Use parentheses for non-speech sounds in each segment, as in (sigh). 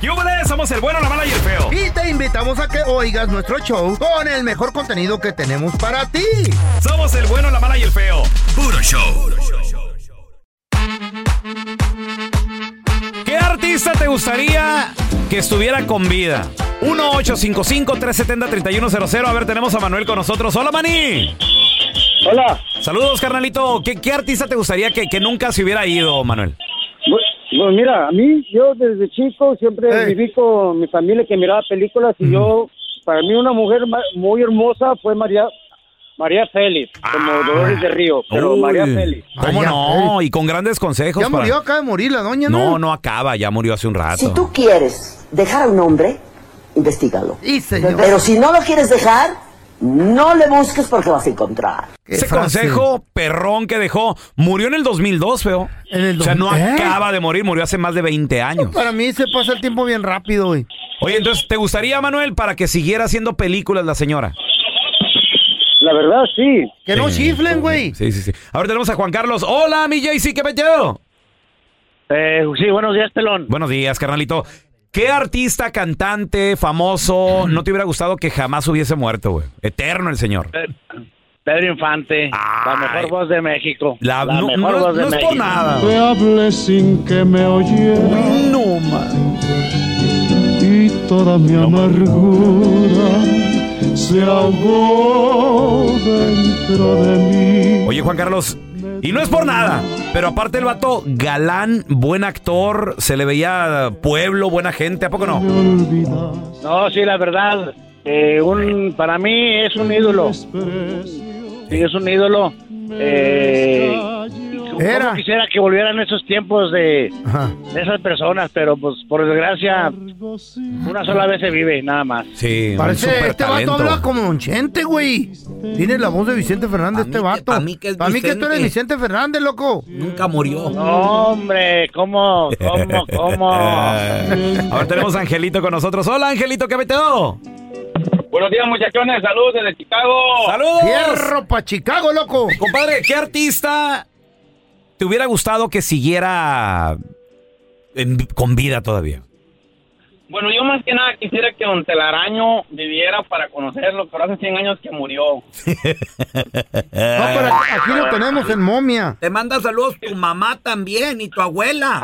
¡Yúbales! Somos el bueno, la mala y el feo. Y te invitamos a que oigas nuestro show con el mejor contenido que tenemos para ti. Somos el bueno, la mala y el feo. Puro show. ¿Qué artista te gustaría que estuviera con vida? 1-855-370-3100. A ver, tenemos a Manuel con nosotros. ¡Hola, Mani! Hola. Saludos, carnalito. ¿Qué, qué artista te gustaría que, que nunca se hubiera ido, Manuel? Pues, mira, a mí, yo desde chico siempre viví con mi familia que miraba películas y yo, para mí una mujer muy hermosa fue María María Félix, como Dolores de Río, pero Uy, María Félix. ¿Cómo no? Y con grandes consejos. Ya para- murió, acaba de morir la doña, ¿no? No, no acaba, ya murió hace un rato. Si tú quieres dejar a un hombre, investigalo. Señor. Pero si no lo quieres dejar, no le busques porque vas a encontrar. Ese consejo perrón que dejó murió en el 2002, feo. En el o sea, no ¿Eh? acaba de morir, murió hace más de 20 años. Para mí se pasa el tiempo bien rápido, güey. Oye, entonces, ¿te gustaría, Manuel, para que siguiera haciendo películas la señora? La verdad, sí. Que no chiflen, güey. Sí, sí, sí. Ahora tenemos a Juan Carlos. Hola, mi JC, ¿qué pedo? Eh, sí, buenos días, pelón. Buenos días, carnalito. ¿Qué artista, cantante, famoso no te hubiera gustado que jamás hubiese muerto, güey? Eterno el señor. Pedro Infante, la mejor voz de México. La- La, no- mejor no- voz de no es México. por nada. Te hablé sin que me oyera. No, man. Y toda mi amargura se ahogó dentro de mí. Oye, Juan Carlos, y no es por nada, pero aparte el vato, galán, buen actor, se le veía pueblo, buena gente, ¿a poco no? No, sí, la verdad, eh, un, para mí es un ídolo. Sí, es un ídolo. Eh, Era. ¿cómo quisiera que volvieran esos tiempos de, de esas personas, pero pues por desgracia una sola vez se vive, nada más. Sí, Parece, este vato habla como Don Chente, güey. Tiene la voz de Vicente Fernández, este vato. Para mí que, es tú eres Vicente. Fernández, loco. Nunca murió. No, hombre, ¿cómo, cómo, cómo? (laughs) Ahora tenemos a Angelito con nosotros. Hola, Angelito, ¿qué metió? Buenos días, muchachones. Saludos desde Chicago. ¡Saludos! Fierro pa' Chicago, loco. Compadre, ¿qué artista te hubiera gustado que siguiera en- con vida todavía? Bueno, yo más que nada quisiera que Don Telaraño viviera para conocerlo, pero hace 100 años que murió. No, pero aquí aquí lo tenemos en momia. Te manda saludos tu mamá también y tu abuela.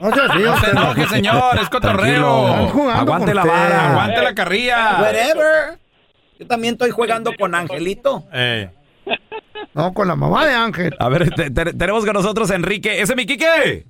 No seas así, No se enoje, señor, es cotorreo. Aguante la vara, aguante la carrilla. Whatever. Yo también estoy jugando con Angelito. No, con la mamá de Ángel. A ver, te- te- tenemos con nosotros a Enrique. ¡Ese es mi Quique!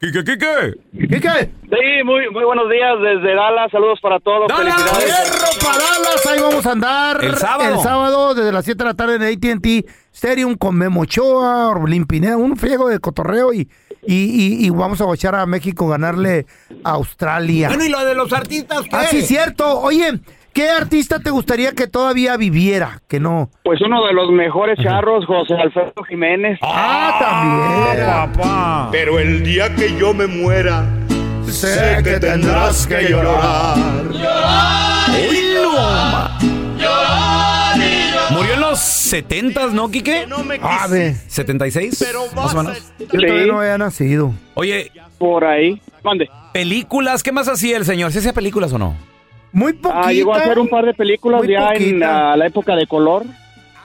¡Quique, Quique! ¿Qué Sí, muy, muy buenos días desde Dallas. Saludos para todos. Felicidades. Fierro pa' Dallas, ahí vamos a andar. El sábado. El sábado, desde las 7 de la tarde en AT&T Stadium con Memo Ochoa, Orbelín Pineda, un friego de cotorreo y, y, y, y vamos a guachar a México ganarle a Australia. Bueno, ¿y lo de los artistas qué? Ah, sí, cierto. Oye, ¿qué artista te gustaría que todavía viviera? Que no. Pues uno de los mejores charros, José Alfredo Jiménez. Ah, también. Pero el día que yo me muera, sé que tendrás que llorar. ¡Uy, no, ma! Murió en los 70, ¿no, Quique? A ver. ¿76? Más o menos. Yo todavía no había nacido. Oye. Por ahí. Mande. ¿Películas? ¿Qué más hacía el señor? ¿Se hacía películas o no? Muy poquita. Ah, llegó a hacer un par de películas Muy ya en ah, la época de color.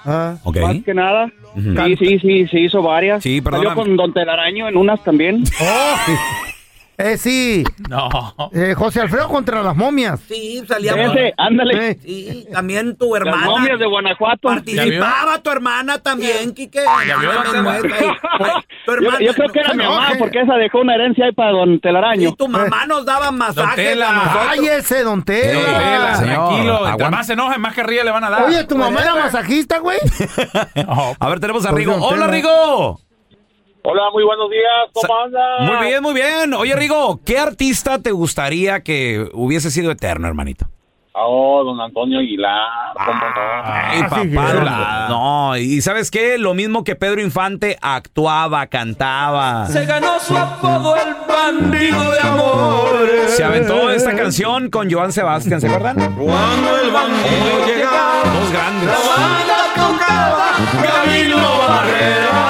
Ah. Ok. Más que nada. Sí, sí, sí, se hizo varias. Sí, Salió perdóname. con Don Telaraño en unas también. (laughs) Oh, eh, sí. No. Eh, José Alfredo contra las momias. Sí, salía. Ese, ándale. Eh, Sí, también tu Las hermana. momias de Guanajuato. Participaba tu hermana también, Quique. Ya vio, no, Tu (laughs) Yo, hermana. yo creo que era mi mamá, porque esa dejó una herencia ahí para Don Telaraño. Y tu mamá nos daba masajes. Tela. Cállese, don Tela. Tela, señor, tranquilo. Entre más se enojen, más carrilla le van a dar. Oye, ¿tu mamá era masajista, güey? (laughs) A ver, tenemos a Pues, Rigo. don ¡Hola, Tela. Rigo! Hola, muy buenos días, ¿cómo andas? Muy bien, muy bien. Oye, Rigo, ¿qué artista te gustaría que hubiese sido eterno, hermanito? Oh, don Antonio Aguilar. Ay, sí, papá. chulada. No, y ¿sabes qué? Lo mismo que Pedro Infante actuaba, cantaba. Se ganó su apodo el bandido de amor. Se aventó esta canción con Joan Sebastián, ¿se acuerdan? Cuando el bandido llegaba, Dos grandes. la banda tocaba Camino Barrera.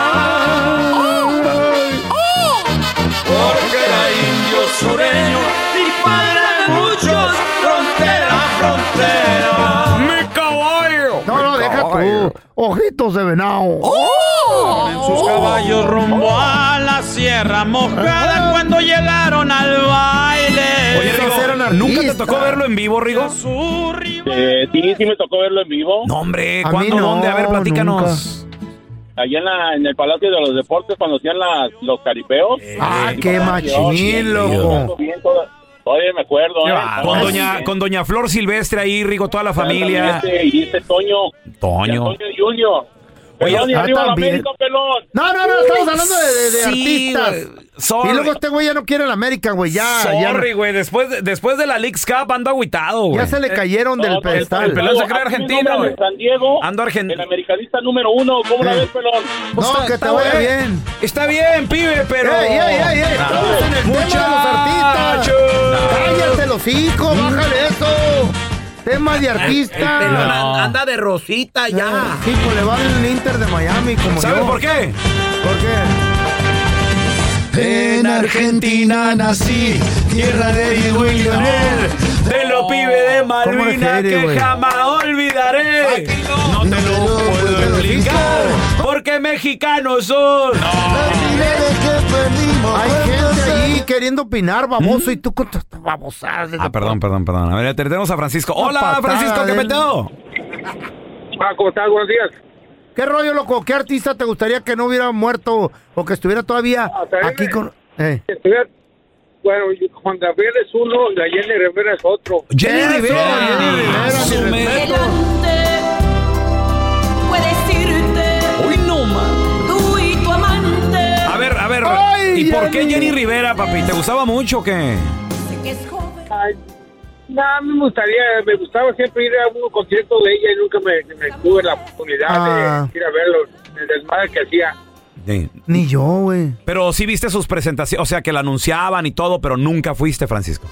Sureño y padre de muchos, frontera, frontera. ¡Mi caballo! No, no, deja tú. Ojitos de venado. En sus caballos rumbo a la sierra mojada cuando llegaron al baile. Oye, Rigo, ¿nunca te tocó verlo en vivo, Rigo? Eh, sí, sí me tocó verlo en vivo. No, hombre, ¿cuándo? no, ¿Dónde? A ver, platícanos. Allá en, la, en el Palacio de los Deportes, cuando hacían las, los caripeos. Ah, Eh, qué sí, machín, loco. Todavía me acuerdo. Qué ¿eh? Con doña, con doña Flor Silvestre ahí, Rigo, toda la familia. Y este Toño. Toño. Toño Junior. Oye, ah, también. América, pelón. No, no, no, estamos hablando de, de- de Sí, artistas. Sorry. Y luego este güey ya no quiere la América, güey. Ya, Sorry, güey. Después, de- después de la Leagues Cup ando agüitado, güey. ya se le cayeron del No, no, pedestal. el pelón se cree argentino, güey. San Diego, Ando argentino. el americanista número uno. ¿Cómo la Eh. ves, pelón? Pues No, está- que está te vaya bueno. bien. Está bien, pibe, pero. ¡Ey, ey, ey! ey! Estamos en el tema de los artistas. ¡Cállate los hijos! ¡Bájale eso! Tema de El artista. pelón anda de rosita ya. Sí, pues le va el Inter de Miami como ¿Sabes por qué? ¿Por qué? En Argentina nací, tierra de Diego y Leonel. De los pibes de Malvinas que jamás olvidaré. No te lo puedo explicar. Porque mexicanos son. Hay gente ahí queriendo opinar, baboso, y tú con tus babosadas. Ah, perdón, perdón, perdón. A ver, tenemos a Francisco. Hola, Francisco, ¿qué del- peteo? ¿cómo estás? Buenos días. ¿Qué rollo, loco? ¿Qué artista te gustaría que no hubiera muerto o que estuviera todavía Ah, aquí con... Eh. Bueno, Juan Gabriel es uno la Jenny Rivera es otro. Jenny Eso, Rivera. Jenny Rivera, Su mi me- respeto. Puedes irte, Uy, no, man. tú y tu amante. A ver, a ver. Ay, ¿Y por qué Jenny. Jenny Rivera, papi? ¿Te gustaba mucho o qué? Sé que es joven. Ay, no, a mí me gustaría, me gustaba siempre ir a un concierto de ella y nunca me, me tuve la oportunidad Ah. de ir a verlo, el desmadre que hacía. Sí. Ni yo, güey. Pero sí viste sus presentaciones, o sea, que la anunciaban y todo, pero nunca fuiste, Francisco.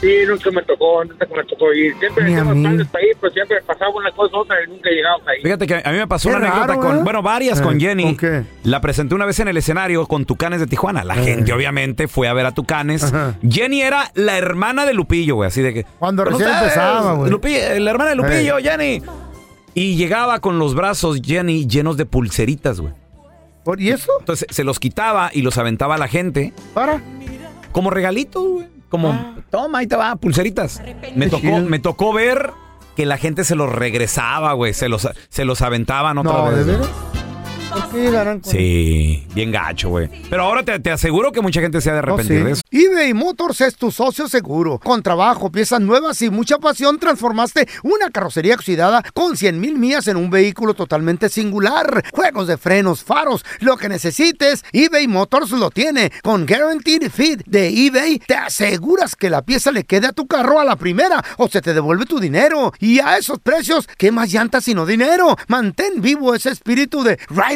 Sí, nunca me tocó, nunca me tocó ir. Siempre mí. planes para ir, pero siempre pasaba una cosa u otra y nunca llegamos ahí. Fíjate que a mí me pasó Qué una anécdota raro, con, ¿eh? bueno, varias Eh, con Jenny. ¿con qué? La presenté una vez en el escenario con Tucanes de Tijuana. La Eh. gente, obviamente, fue a ver a Tucanes. Ajá. Jenny era la hermana de Lupillo, güey, así de que. Cuando ¿Cómo recién empezaba, güey. Lupi- la hermana de Lupillo, Jenny. Y llegaba con los brazos, Jenny, llenos de pulseritas, güey. ¿Por- ¿Y eso? Entonces se los quitaba y los aventaba a la gente ¿Para? como regalitos, güey. Como, toma, ahí te va, pulseritas. Me tocó, me tocó ver que la gente se los regresaba, güey. Se los, se los aventaban otra No, ¿de vez. veras? ¿Por qué llegarán con Sí, bien gacho, güey. Pero ahora te, te aseguro que mucha gente se ha de No, arrepentir sí. de eso. eBay Motors es tu socio seguro. Con trabajo, piezas nuevas y mucha pasión, transformaste una carrocería oxidada con 100 mil millas en un vehículo totalmente singular. Juegos de frenos, faros, lo que necesites, eBay Motors lo tiene. Con Guaranteed Fit de eBay, te aseguras que la pieza le quede a tu carro a la primera o se te devuelve tu dinero. Y a esos precios, ¿qué más llantas sino dinero? Mantén vivo ese espíritu de Ride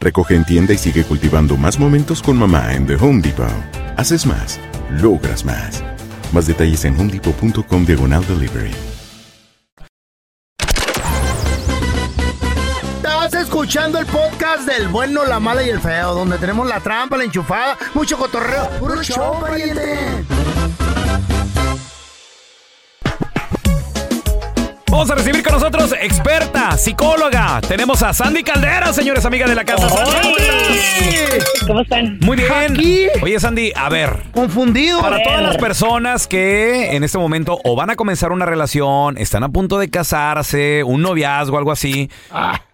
Recoge en tienda y sigue cultivando más momentos con mamá en The Home Depot. Haces más, logras más. Más detalles en homedepot.com diagonal delivery. Estás escuchando el podcast del bueno, la mala y el feo, donde tenemos la trampa, la enchufada, mucho cotorreo. ¡Puro show, pariente! Vamos a recibir con nosotros experta, psicóloga. Tenemos a Sandy Caldera, señores, amiga de la casa. Sandy, ¿cómo están? Muy bien. Aquí. Oye, Sandy, a ver. Confundido. Para todas las personas que en este momento o van a comenzar una relación, están a punto de casarse, un noviazgo, algo así,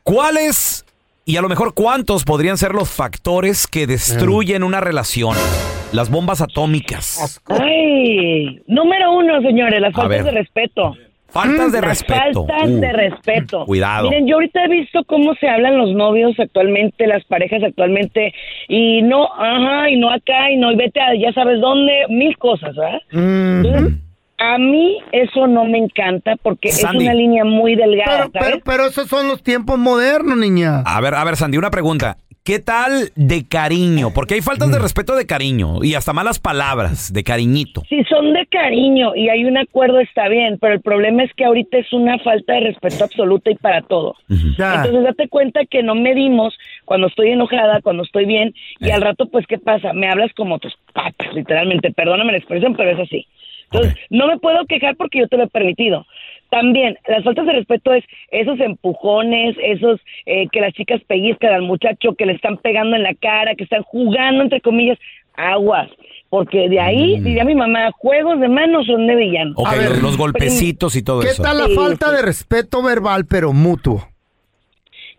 ¿cuáles y a lo mejor cuántos podrían ser los factores que destruyen una relación? Las bombas atómicas. Ay, número uno, señores, las faltas de respeto. Faltas de Las respeto. Faltas Uh, de respeto. Cuidado. Miren, yo ahorita he visto cómo se hablan los novios actualmente, las parejas actualmente, y no, ajá, y no acá, y no, y vete a ya sabes dónde, mil cosas, ¿verdad? Entonces, a mí eso no me encanta porque Sandy. es una línea muy delgada, Pero, pero, pero esos son los tiempos modernos, niña. A ver, a ver, Sandy, una pregunta. ¿Qué tal de cariño? Porque hay faltas de respeto de cariño y hasta malas palabras de cariñito. Si son de cariño y hay un acuerdo está bien, pero el problema es que ahorita es una falta de respeto absoluta y para todo. Entonces date cuenta que no medimos cuando estoy enojada, cuando estoy bien y al rato pues ¿qué pasa? Me hablas como tus patas, literalmente. Perdóname la expresión, pero es así. Entonces no me puedo quejar porque yo te lo he permitido. También, las faltas de respeto es esos empujones, esos eh, que las chicas pellizcan al muchacho, que le están pegando en la cara, que están jugando, entre comillas, aguas. Porque de ahí, Mm. diría mi mamá, juegos de manos son de villano. Ok, los, los golpecitos y todo ¿Qué eso. tal la Sí, falta sí. de respeto verbal, pero mutuo?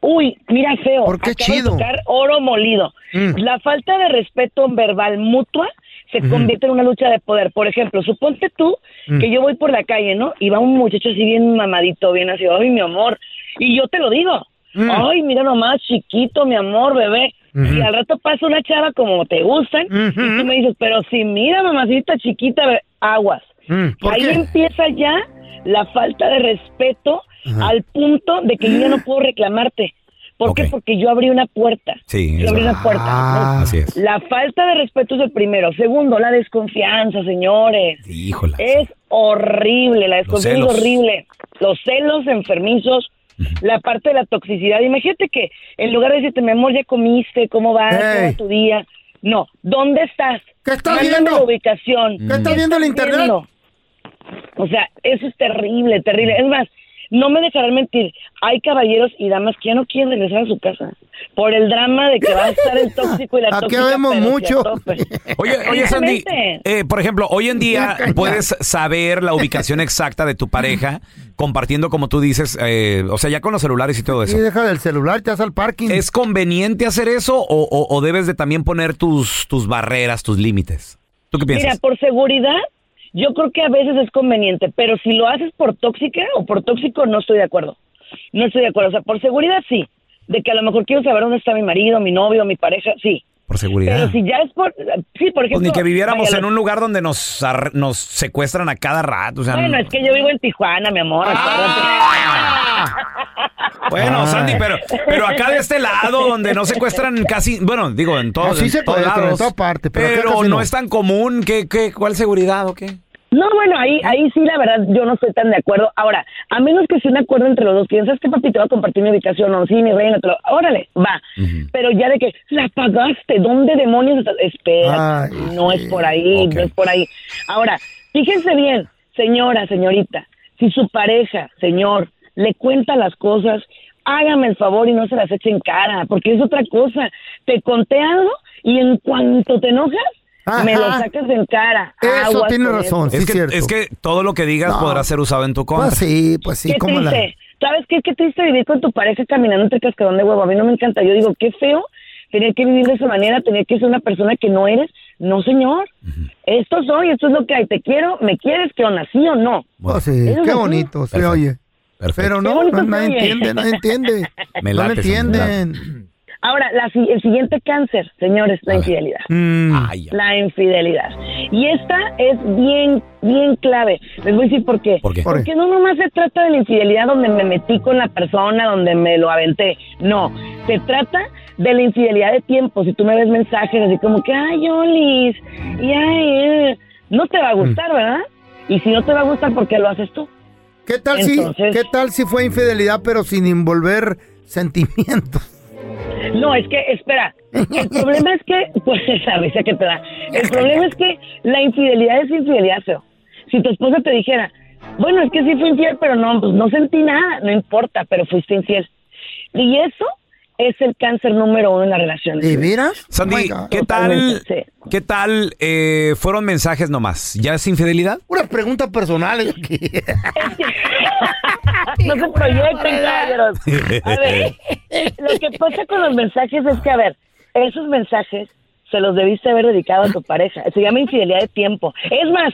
Uy, mira feo. ¿Por qué acabo de chido? tocar oro molido. Mm. La falta de respeto verbal mutua se convierte en una lucha de poder. Por ejemplo, suponte tú Mm. que yo voy por la calle, ¿no? Y va un muchacho así bien mamadito, bien así, ay, mi amor. Y yo te lo digo. Mm. Ay, mira nomás, chiquito, mi amor, bebé. Y al rato pasa una chava como te gustan y tú me dices, pero si mira, mamacita chiquita, bebé, aguas. Mm, ¿por Ahí qué? empieza ya la falta de respeto Ajá. al punto de que yo ya no puedo reclamarte. ¿Por qué? Porque yo abrí una puerta. Sí, Yo abrí una puerta. Ah, así es. La falta de respeto es el primero. Segundo, la desconfianza, señores. Híjole. Es horrible, la desconfianza es celos. horrible. Los celos enfermizos, la parte de la toxicidad. Imagínate que en lugar de decirte, mi amor, ya comiste, ¿cómo va? ¿Cómo va Ey. tu día? No, ¿dónde estás? ¿Qué estás Mándame viendo? la ubicación. ¿Qué estás viendo en el internet? viendo? O sea, eso es terrible, terrible. Es más, no me dejarán mentir. Hay caballeros y damas que ya no quieren regresar a su casa por el drama de que va a estar el tóxico y la (laughs) Aquí tóxica. vemos pero sí a mucho. tope. Oye, oye Sandy, eh, por ejemplo, hoy en día puedes saber la ubicación exacta de tu pareja compartiendo, como tú dices, eh, o sea, ya con los celulares y todo eso. Sí, deja del celular, te vas al parking. ¿Es conveniente hacer eso o, o- o debes de también poner tus, tus barreras, tus límites? ¿Tú qué piensas? Mira, por seguridad, yo creo que a veces es conveniente, pero si lo haces por tóxica o por tóxico, no estoy de acuerdo. No estoy de acuerdo. O sea, por seguridad sí. De que a lo mejor quiero saber dónde está mi marido, mi novio, mi pareja, sí. por seguridad. Pero si ya es por... Sí, por Pues ejemplo... ni que viviéramos vaya, en un lugar donde nos, ar- nos secuestran a cada rato. O sea, Bueno, es que yo vivo en Tijuana, mi amor. (laughs) Bueno, Ay. Sandy, pero, pero acá de este lado, donde no secuestran casi, bueno, digo, en todos, No, sí en todos secuestran, en lados. todas partes, pero pero no no. es tan común. ¿Qué, qué, ¿Cuál seguridad o qué? No, bueno, ahí, ahí sí, la verdad, yo no estoy tan de acuerdo. Ahora, a menos que sea un acuerdo entre los dos, piensas que papi te va a compartir mi ubicación, o sí, mi reina, te lo... órale, va. Pero ya de que la pagaste, ¿dónde demonios estás? Espera, Ay, no es por ahí, no es por ahí. Ahora, fíjense bien, señora, señorita, si su pareja, señor, le cuenta las cosas, hágame el favor y no se las eche en cara, porque es otra cosa. Te conté algo y en cuanto te enojas, me lo sacas en cara. Eso Aguas tiene razón, sí es, que, cierto. es que todo lo que digas No. podrá ser usado en tu contra. Pues sí, pues sí, qué como la... ¿Sabes qué? Qué triste vivir con tu pareja caminando entre cascarón de huevo. A mí no me encanta. Yo digo, qué feo tener que vivir de esa manera, tener que ser una persona que no eres. No, señor. Esto soy, esto es lo que hay. Te quiero, me quieres, que onda, sí o no. Pues sí, qué bonito se oye. Perfecto. Pero no, no, nadie oye. entiende, nadie entiende. (laughs) Me no late, entienden. Ahora, la si- el siguiente cáncer, señores, la infidelidad. Mm. Ay. La infidelidad. Y esta es bien, bien clave. Les voy a decir por qué. ¿Por qué? ¿Por qué? Porque no nomás se trata de la infidelidad donde me metí con la persona, donde me lo aventé. No, se trata de la infidelidad de tiempo. Si tú me ves mensajes así como que, ay, Olis, y ay, eh", no te va a gustar, ¿verdad? Y si no te va a gustar, ¿por qué lo haces tú? ¿Qué tal Entonces- si, qué tal si fue infidelidad pero sin envolver sentimientos? No, es que, espera, el problema es que, pues (laughs) esa risa que te da, el problema es que la infidelidad es infidelidad, feo. Si tu esposa te dijera, bueno, es que sí fui infiel, pero no, pues no sentí nada, no importa, pero fuiste infiel. Y eso es el cáncer número uno en la relación. ¿Y miras? Sandy, ¿qué tal, qué tal eh, fueron mensajes nomás? ¿Ya es infidelidad? Unas preguntas personales aquí. (laughs) (laughs) no se proyecten, caballeros. A ver, lo que pasa con los mensajes es que, a ver, esos mensajes se los debiste haber dedicado a tu pareja. Se llama infidelidad de tiempo. Es más,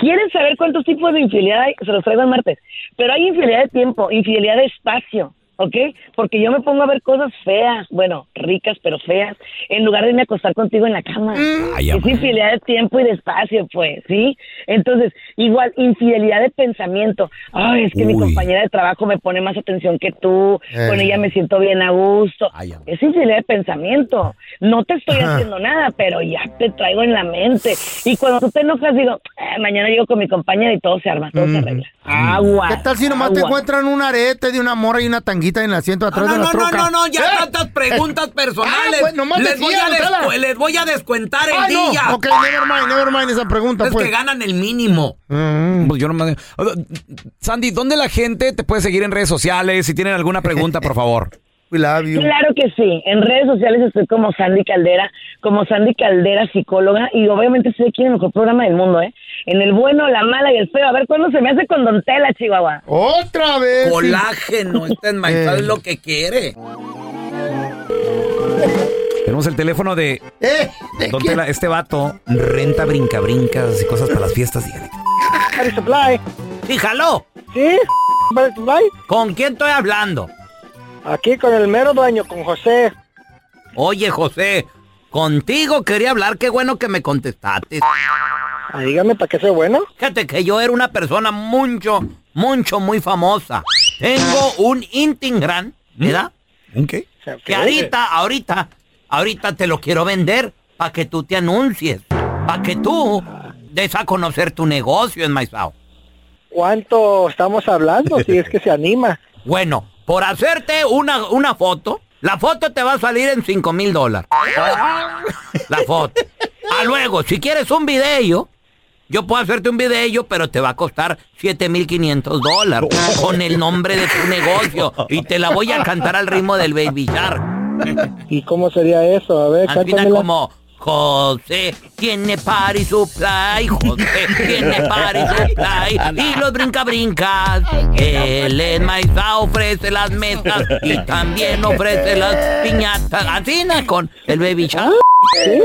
¿quieren saber cuántos tipos de infidelidad hay? Se los traigo el martes. Pero hay infidelidad de tiempo, infidelidad de espacio. ¿Ok? Porque yo me pongo a ver cosas feas, bueno, ricas pero feas, en lugar de irme a acostar contigo en la cama. Ay, es infidelidad de tiempo y de espacio, pues, ¿sí? Entonces, igual, infidelidad de pensamiento. Ay, es que mi compañera de trabajo me pone más atención que tú, Eh. con ella me siento bien a gusto. es infidelidad de pensamiento. No te estoy Ajá. haciendo nada, pero ya te traigo en la mente. Y cuando tú te enojas, digo, "Eh, mañana llego con mi compañera y todo se arma, todo se arregla. Agua. ¿Qué tal si nomás te encuentran un arete de una morra y una tanguita en el asiento atrás No, de la no, no, troca? no, no, ya ¿Eh? tantas preguntas personales. Ah, pues, nomás les, voy a descu- les voy a descuentar el Ay, no. día. Ok, never mind, never mind esa pregunta, Es pues. que ganan el mínimo. Pues yo no me- Sandy, ¿dónde la gente te puede seguir en redes sociales? Si tienen alguna pregunta, por favor. (laughs) We love you. Claro que sí. En redes sociales estoy como Sandy Caldera, como Sandy Caldera, psicóloga, y obviamente estoy aquí en el mejor programa del mundo, ¿eh? En el bueno, la mala y el feo. A ver cuándo se me hace con Don Tela, Chihuahua. Otra vez. Colágeno, este es Eh. lo que quiere. Tenemos el teléfono de Eh, ¿de Don quién? Tela. Este vato renta brinca-brincas y cosas para las fiestas. Dígale. Supply. Sí, jaló. ¿Sí? Supply. ¿Con quién estoy hablando? Aquí con el mero dueño, con José. Oye, José, contigo quería hablar. Qué bueno que me contestaste. Ah, dígame, ¿para qué soy bueno? Fíjate que yo era una persona mucho, mucho, muy famosa. Tengo un Instagram, ¿verdad? ¿Un qué? Que ahorita, ahorita, ahorita te lo quiero vender para que tú te anuncies. Para que tú des a conocer tu negocio en Maizao. ¿Cuánto estamos hablando? si es que se anima. Bueno, por hacerte una, una foto, la foto te va a salir en 5 mil dólares. La foto. A luego, si quieres un video, yo puedo hacerte un video, pero te va a costar 7 mil 500 dólares con el nombre de tu negocio y te la voy a cantar al ritmo del Baby Shark. ¿Y cómo sería eso? A ver, Al final como José tiene party supply, José tiene party (laughs) supply y los brinca brincas. Él en Maiza ofrece las mesas y también ofrece las piñatas. Así ¿no? con el baby shark. Sí,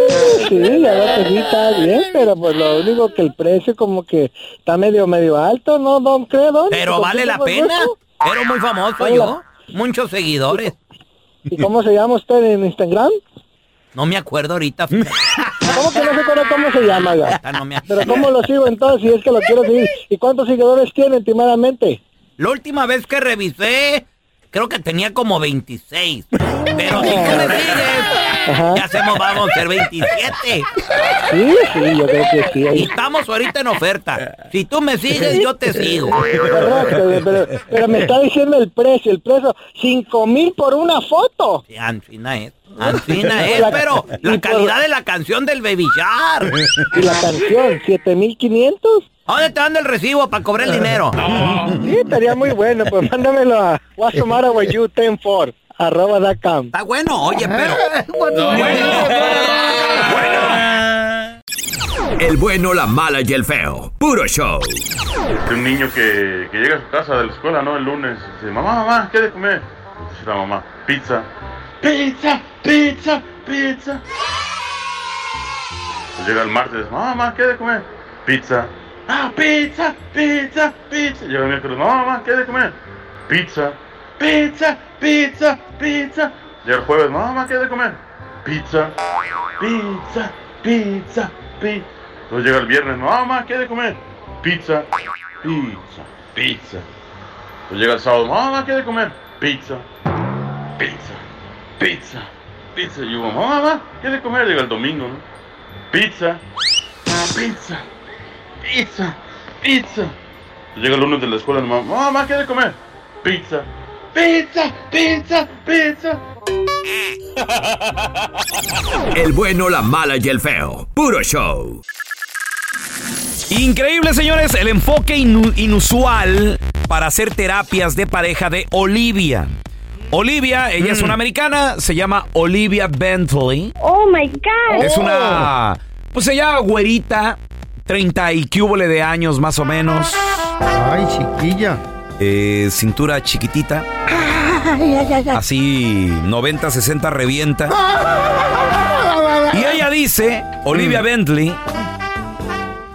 sí, ya lo que sí está bien, pero pues lo único que el precio como que está medio, medio alto, ¿no, don creo, don? Pero ¿Con vale la pena. Era muy famoso yo. Muchos seguidores. ¿Y cómo se llama usted en Instagram? No me acuerdo ahorita. (laughs) ¿Cómo que no se acuerda cómo se llama, ya? No me Pero ¿cómo lo sigo entonces si es que lo quiero seguir? ¿Y cuántos seguidores tiene últimamente? La última vez que revisé, creo que tenía como 26. (laughs) Pero si tú me sigues, ya hacemos, vamos a ser 27. Sí, sí, yo creo que sí. Y estamos ahorita en oferta. Si tú me sigues, yo te sigo. Correcto, pero, pero me está diciendo el precio, el precio, cinco mil por una foto. Sí, Ancina es. Ancina es, pero la calidad de la canción del Baby Shark. Y la canción, siete mil quinientos. ¿A dónde te dan el recibo para cobrar el dinero? (laughs) Sí, estaría muy bueno, pues mándamelo a what's the matter with you 10 for arroba dot com. Está bueno, oye, pero... El bueno, la mala y el feo. Puro show. Un niño que, que llega a su casa de la escuela, ¿no? El lunes. Dice, mamá, mamá, ¿qué de comer? Dice la mamá, pizza. Pizza, pizza, pizza. Pues llega el martes, mamá, mamá, ¿qué de comer? Pizza. Ah, pizza, pizza, pizza. Llega el miércoles, mamá, mamá, ¿qué de comer? Pizza. Pizza, pizza, pizza. Llega el jueves, mamá, mamá, ¿qué de comer? Pizza. Pizza, pizza, pizza. Llega el viernes, mamá, mamá, ¿qué comer? Pizza, pizza, pizza. Entonces llega el sábado, mamá, mamá, ¿qué comer? Pizza, pizza, pizza, pizza. Y yo, mamá, mamá, ¿qué de comer? Llega el domingo, ¿no? Pizza, pizza, pizza, pizza. Llega el lunes de la escuela, mamá, mamá, ¿qué de comer? Pizza, pizza, pizza, pizza. El bueno, la mala y el feo. Puro show. Increíble, señores, el enfoque inu- inusual para hacer terapias de pareja de Olivia. Olivia, ella es una americana, se llama Olivia Bentley. Oh my God. Es una, pues ella güerita, 30 y cúbole de años más o menos. Ay, chiquilla. Eh, cintura chiquitita, así 90, 60 revienta. Y ella dice, Olivia Bentley,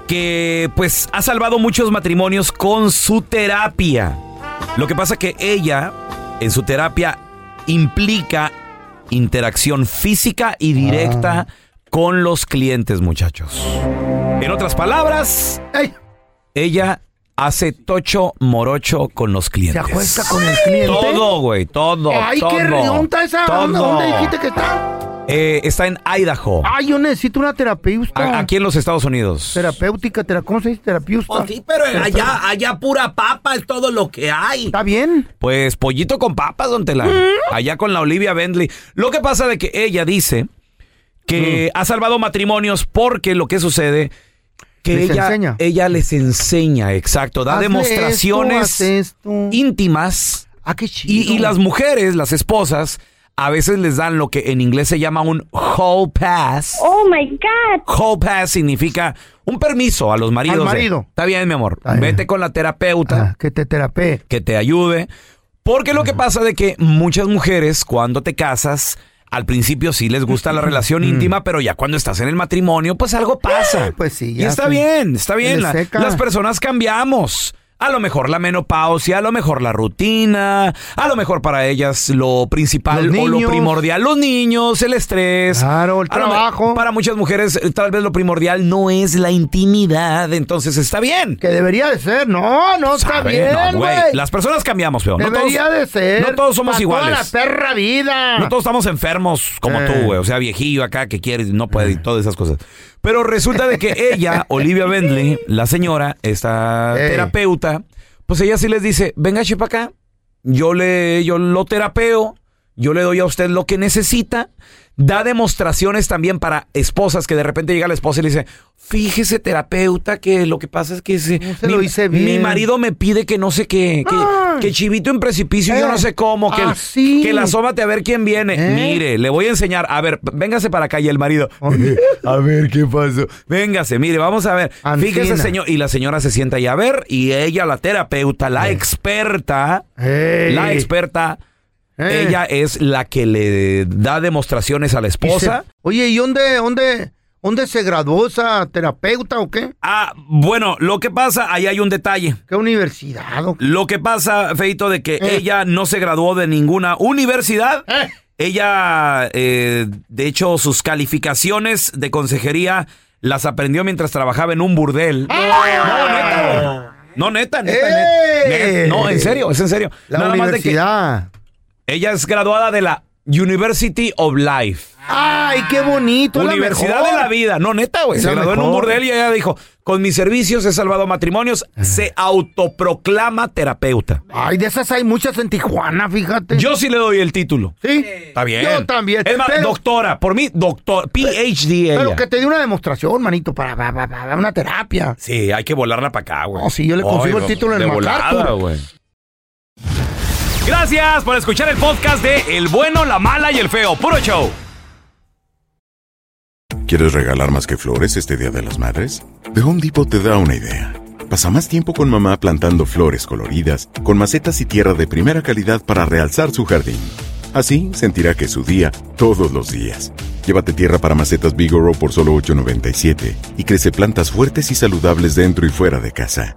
que pues ha salvado muchos matrimonios con su terapia. Lo que pasa que ella, en su terapia, implica interacción física y directa con los clientes, muchachos. En otras palabras, ella hace tocho morocho con los clientes. ¿Se acuesta con el cliente? Todo, güey, todo. Ay, todo, qué rionta esa. ¿Dónde, todo. dónde dijiste que está? Eh, está en Idaho, Ay, yo necesito una terapeuta. a- aquí en los Estados Unidos. Terapéutica, tera- ¿cómo se dice? Terapeuta. Oh, sí, pero allá, allá pura papa es todo lo que hay. ¿Está bien? Pues pollito con papas, don Tela. Allá con la Olivia Bentley. Lo que pasa de que ella dice que ha salvado matrimonios porque lo que sucede que Les ella, enseña. ella les enseña, exacto, da Hazle demostraciones esto, íntimas. Ah, qué Y, chido. y las mujeres, las esposas, a veces les dan lo que en inglés se llama un hall pass. Oh my God. Hall pass significa un permiso a los maridos. Al de, marido. Está bien, mi amor. Vete con la terapeuta. que te terapee. Que te ayude. Porque lo que pasa de que muchas mujeres, cuando te casas, al principio sí les gusta la (laughs) relación íntima, pero ya cuando estás en el matrimonio, pues algo pasa. Pues sí, Y ya está se- bien, está bien. La- las personas cambiamos. A lo mejor la menopausia, a lo mejor la rutina, a lo mejor para ellas lo principal Los o lo niños. primordial, los niños, el estrés. Claro, el A lo me- trabajo. Para muchas mujeres eh, tal vez lo primordial no es la intimidad, entonces está bien. Que debería de ser. No, no está ¿Sabe? bien, No, güey. Las personas cambiamos, feo. No Debería todos- de ser. No todos somos Pa' iguales. La perra vida. No todos estamos enfermos como Eh. tú, güey. O sea, viejillo acá que quieres, no puede y todas esas cosas. Pero resulta de que ella, (laughs) Olivia Bentley, la señora, esta Ey. terapeuta, pues ella sí les dice, venga, para acá, yo le, yo lo terapeo, yo le doy a usted lo que necesita. Da demostraciones también para esposas que de repente llega la esposa y le dice, fíjese terapeuta que lo que pasa es que se, se lo hice mi bien. marido me pide que no sé qué, que, chivito en precipicio, yo Eh, no sé cómo, que, el- así. que la asómate a ver quién viene. ¿Eh? Mire, le voy a enseñar. A ver, véngase para acá y el marido. (laughs) a ver, ¿qué pasó? Véngase, mire, vamos a ver. Fíjese, señor. Y la señora se sienta ahí a ver. Y ella, la terapeuta, la experta, Ey. la experta, Eh. ella es la que le da demostraciones a la Y esposa. se- Oye, ¿y dónde, dónde, dónde se graduó esa terapeuta o qué? Ah, bueno, lo que pasa, ahí hay un detalle. ¿Qué universidad? o qué? Lo que pasa, Feito, de que Eh. ella no se graduó de ninguna universidad. Eh. Ella, de hecho, sus calificaciones de consejería las aprendió mientras trabajaba en un burdel. No, neta. No, neta, neta, neta. ¡Eh! Net- No, en serio, es en serio. La Nada más de que universidad. Ella es graduada de la University of Life. ¡Ay, qué bonito! la Universidad mejor. de la vida. No, neta, güey. Se la graduó en un burdel y ella dijo, con mis servicios he salvado matrimonios. Se autoproclama terapeuta. Ay, de esas hay muchas en Tijuana, fíjate. Yo sí le doy el título. ¿Sí? Está bien. Yo también. Es más, Pero- doctora, por mí, doctor, PhD ella. Pero que te dé una demostración, manito, para, para, para- para una terapia. Sí, hay que volarla para acá, güey. No, si yo le consigo el título en el volada, güey. Gracias por escuchar el podcast de El Bueno, la Mala y el Feo. Puro show. ¿Quieres regalar más que flores este Día de las Madres? The Home Depot te da una idea. Pasa más tiempo con mamá plantando flores coloridas, con macetas y tierra de primera calidad para realzar su jardín. Así sentirá que es su día todos los días. Llévate tierra para macetas Bigoro por solo $8.97 y crece plantas fuertes y saludables dentro y fuera de casa.